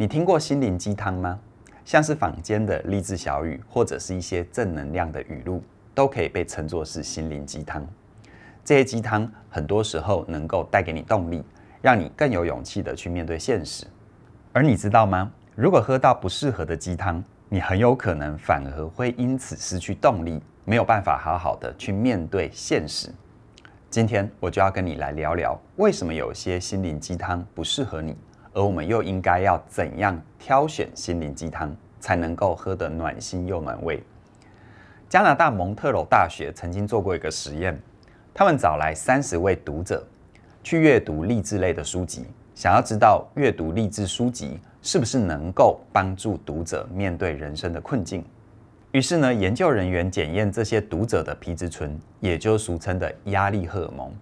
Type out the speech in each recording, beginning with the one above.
你听过心灵鸡汤吗？像是坊间的励志小语，或者是一些正能量的语录，都可以被称作是心灵鸡汤。这些鸡汤很多时候能够带给你动力，让你更有勇气地去面对现实。而你知道吗？如果喝到不适合的鸡汤，你很有可能反而会因此失去动力，没有办法好好的去面对现实。今天我就要跟你来聊聊，为什么有些心灵鸡汤不适合你。而我们又应该要怎样挑选心灵鸡汤，才能够喝得暖心又暖胃？加拿大蒙特娄大学曾经做过一个实验，他们找来三十位读者去阅读励志类的书籍，想要知道阅读励志书籍是不是能够帮助读者面对人生的困境。于是呢，研究人员检验这些读者的皮质醇，也就是俗称的压力荷尔蒙，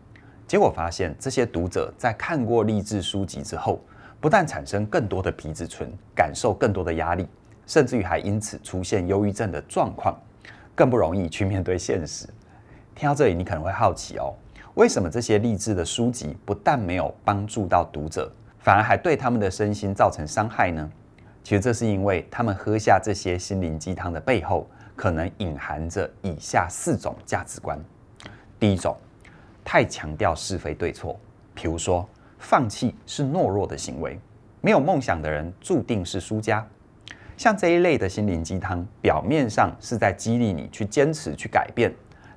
结果发现这些读者在看过励志书籍之后，不但产生更多的皮质醇，感受更多的压力，甚至于还因此出现忧郁症的状况，更不容易去面对现实。听到这里，你可能会好奇哦，为什么这些励志的书籍不但没有帮助到读者，反而还对他们的身心造成伤害呢？其实这是因为他们喝下这些心灵鸡汤的背后，可能隐含着以下四种价值观。第一种，太强调是非对错，比如说。放弃是懦弱的行为，没有梦想的人注定是输家。像这一类的心灵鸡汤，表面上是在激励你去坚持、去改变，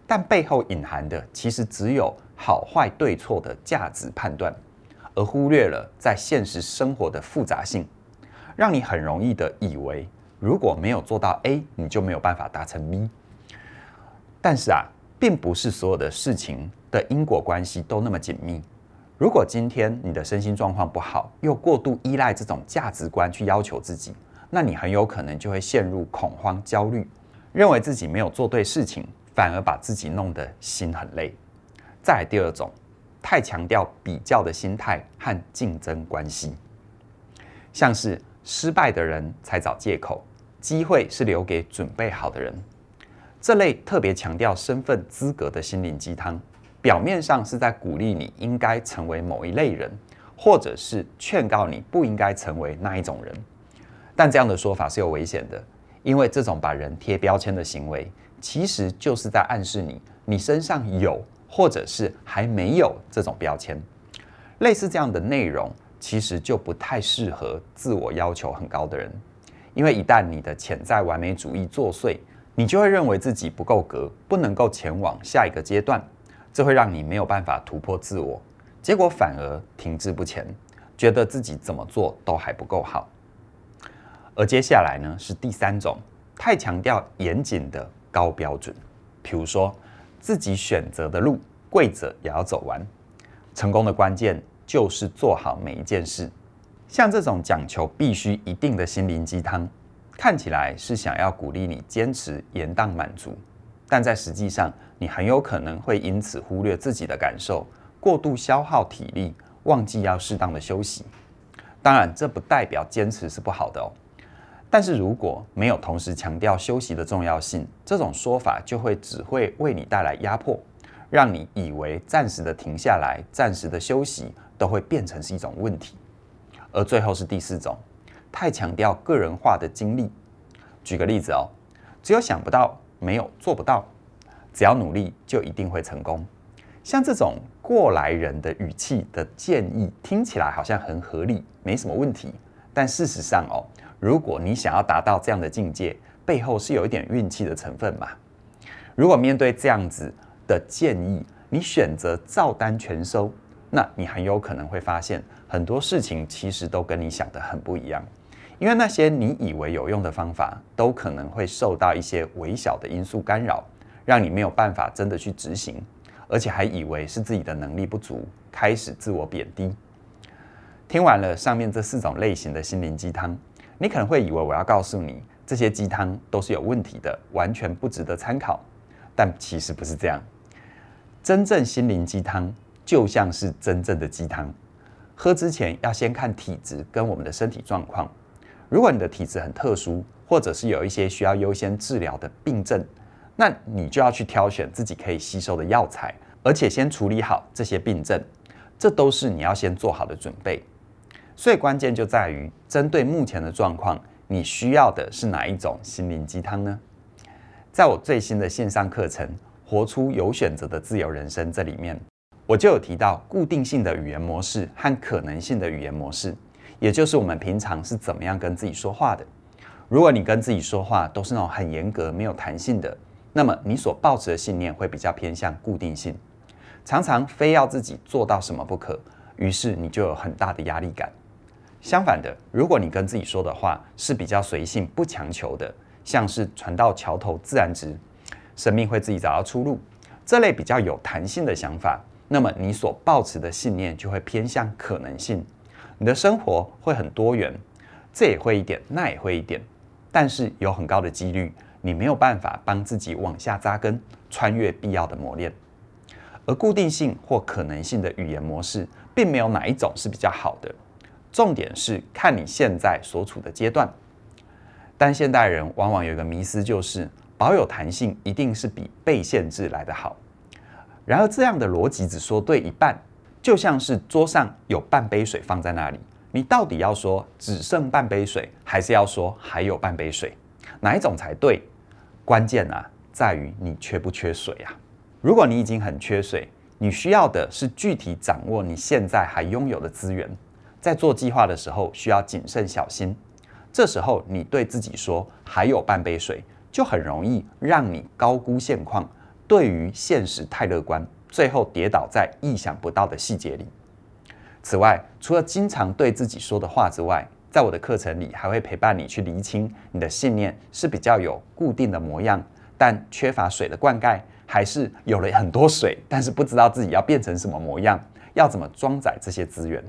但背后隐含的其实只有好坏对错的价值判断，而忽略了在现实生活的复杂性，让你很容易的以为，如果没有做到 A，你就没有办法达成 B。但是啊，并不是所有的事情的因果关系都那么紧密。如果今天你的身心状况不好，又过度依赖这种价值观去要求自己，那你很有可能就会陷入恐慌、焦虑，认为自己没有做对事情，反而把自己弄得心很累。再来第二种，太强调比较的心态和竞争关系，像是失败的人才找借口，机会是留给准备好的人，这类特别强调身份资格的心灵鸡汤。表面上是在鼓励你应该成为某一类人，或者是劝告你不应该成为那一种人，但这样的说法是有危险的，因为这种把人贴标签的行为，其实就是在暗示你，你身上有或者是还没有这种标签。类似这样的内容，其实就不太适合自我要求很高的人，因为一旦你的潜在完美主义作祟，你就会认为自己不够格，不能够前往下一个阶段。这会让你没有办法突破自我，结果反而停滞不前，觉得自己怎么做都还不够好。而接下来呢，是第三种，太强调严谨的高标准，比如说自己选择的路，跪着也要走完。成功的关键就是做好每一件事。像这种讲求必须一定的心灵鸡汤，看起来是想要鼓励你坚持延宕满足。但在实际上，你很有可能会因此忽略自己的感受，过度消耗体力，忘记要适当的休息。当然，这不代表坚持是不好的哦。但是如果没有同时强调休息的重要性，这种说法就会只会为你带来压迫，让你以为暂时的停下来、暂时的休息都会变成是一种问题。而最后是第四种，太强调个人化的经历。举个例子哦，只有想不到。没有做不到，只要努力就一定会成功。像这种过来人的语气的建议，听起来好像很合理，没什么问题。但事实上哦，如果你想要达到这样的境界，背后是有一点运气的成分嘛。如果面对这样子的建议，你选择照单全收，那你很有可能会发现很多事情其实都跟你想的很不一样。因为那些你以为有用的方法，都可能会受到一些微小的因素干扰，让你没有办法真的去执行，而且还以为是自己的能力不足，开始自我贬低。听完了上面这四种类型的心灵鸡汤，你可能会以为我要告诉你，这些鸡汤都是有问题的，完全不值得参考。但其实不是这样，真正心灵鸡汤就像是真正的鸡汤，喝之前要先看体质跟我们的身体状况。如果你的体质很特殊，或者是有一些需要优先治疗的病症，那你就要去挑选自己可以吸收的药材，而且先处理好这些病症，这都是你要先做好的准备。所以关键就在于，针对目前的状况，你需要的是哪一种心灵鸡汤呢？在我最新的线上课程《活出有选择的自由人生》这里面，我就有提到固定性的语言模式和可能性的语言模式，也就是我们平常是怎么样跟自己说话的。如果你跟自己说话都是那种很严格、没有弹性的，那么你所抱持的信念会比较偏向固定性，常常非要自己做到什么不可，于是你就有很大的压力感。相反的，如果你跟自己说的话是比较随性、不强求的，像是船到桥头自然直，生命会自己找到出路，这类比较有弹性的想法，那么你所抱持的信念就会偏向可能性，你的生活会很多元，这也会一点，那也会一点，但是有很高的几率，你没有办法帮自己往下扎根，穿越必要的磨练。而固定性或可能性的语言模式，并没有哪一种是比较好的。重点是看你现在所处的阶段，但现代人往往有一个迷思，就是保有弹性一定是比被限制来得好。然而，这样的逻辑只说对一半，就像是桌上有半杯水放在那里，你到底要说只剩半杯水，还是要说还有半杯水？哪一种才对？关键啊，在于你缺不缺水啊。如果你已经很缺水，你需要的是具体掌握你现在还拥有的资源。在做计划的时候需要谨慎小心，这时候你对自己说还有半杯水，就很容易让你高估现况，对于现实太乐观，最后跌倒在意想不到的细节里。此外，除了经常对自己说的话之外，在我的课程里还会陪伴你去厘清你的信念是比较有固定的模样，但缺乏水的灌溉，还是有了很多水，但是不知道自己要变成什么模样，要怎么装载这些资源。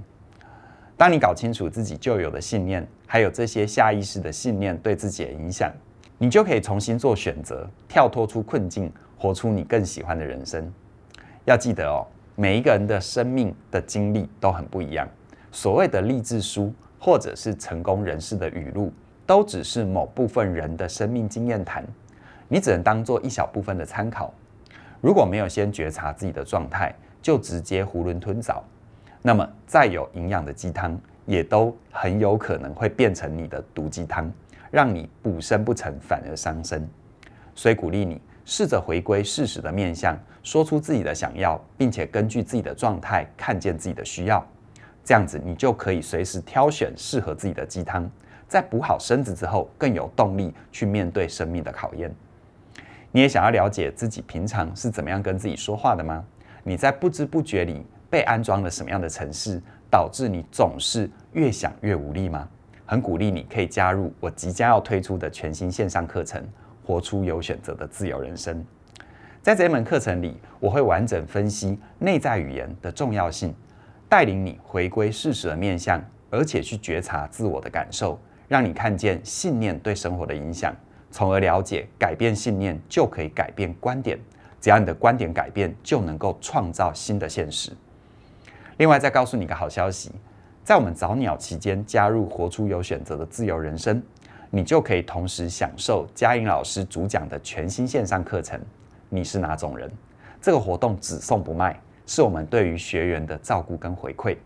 当你搞清楚自己旧有的信念，还有这些下意识的信念对自己的影响，你就可以重新做选择，跳脱出困境，活出你更喜欢的人生。要记得哦，每一个人的生命的经历都很不一样。所谓的励志书或者是成功人士的语录，都只是某部分人的生命经验谈，你只能当做一小部分的参考。如果没有先觉察自己的状态，就直接囫囵吞枣。那么，再有营养的鸡汤，也都很有可能会变成你的毒鸡汤，让你补身不成，反而伤身。所以，鼓励你试着回归事实的面向，说出自己的想要，并且根据自己的状态看见自己的需要。这样子，你就可以随时挑选适合自己的鸡汤，在补好身子之后，更有动力去面对生命的考验。你也想要了解自己平常是怎么样跟自己说话的吗？你在不知不觉里。被安装了什么样的程式，导致你总是越想越无力吗？很鼓励你可以加入我即将要推出的全新线上课程《活出有选择的自由人生》。在这一门课程里，我会完整分析内在语言的重要性，带领你回归事实的面向，而且去觉察自我的感受，让你看见信念对生活的影响，从而了解改变信念就可以改变观点。只要你的观点改变，就能够创造新的现实。另外，再告诉你一个好消息，在我们早鸟期间加入“活出有选择的自由人生”，你就可以同时享受嘉颖老师主讲的全新线上课程。你是哪种人？这个活动只送不卖，是我们对于学员的照顾跟回馈。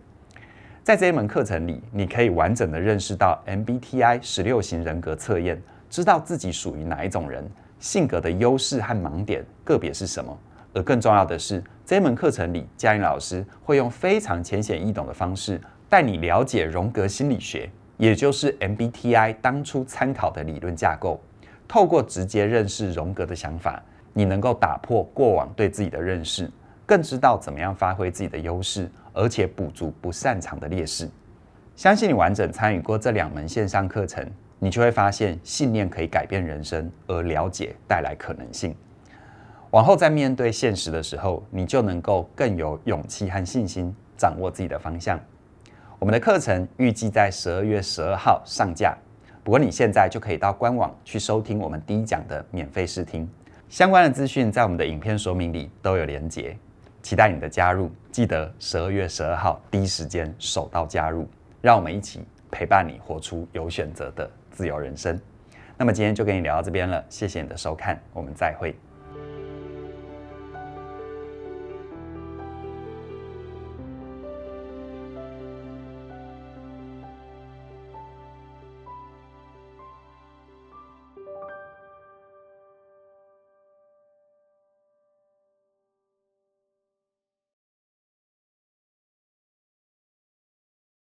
在这一门课程里，你可以完整的认识到 MBTI 十六型人格测验，知道自己属于哪一种人，性格的优势和盲点个别是什么。而更重要的是，这一门课程里，嘉颖老师会用非常浅显易懂的方式带你了解荣格心理学，也就是 MBTI 当初参考的理论架构。透过直接认识荣格的想法，你能够打破过往对自己的认识，更知道怎么样发挥自己的优势，而且补足不擅长的劣势。相信你完整参与过这两门线上课程，你就会发现信念可以改变人生，而了解带来可能性。往后在面对现实的时候，你就能够更有勇气和信心，掌握自己的方向。我们的课程预计在十二月十二号上架，不过你现在就可以到官网去收听我们第一讲的免费试听。相关的资讯在我们的影片说明里都有连结，期待你的加入。记得十二月十二号第一时间手到加入，让我们一起陪伴你活出有选择的自由人生。那么今天就跟你聊到这边了，谢谢你的收看，我们再会。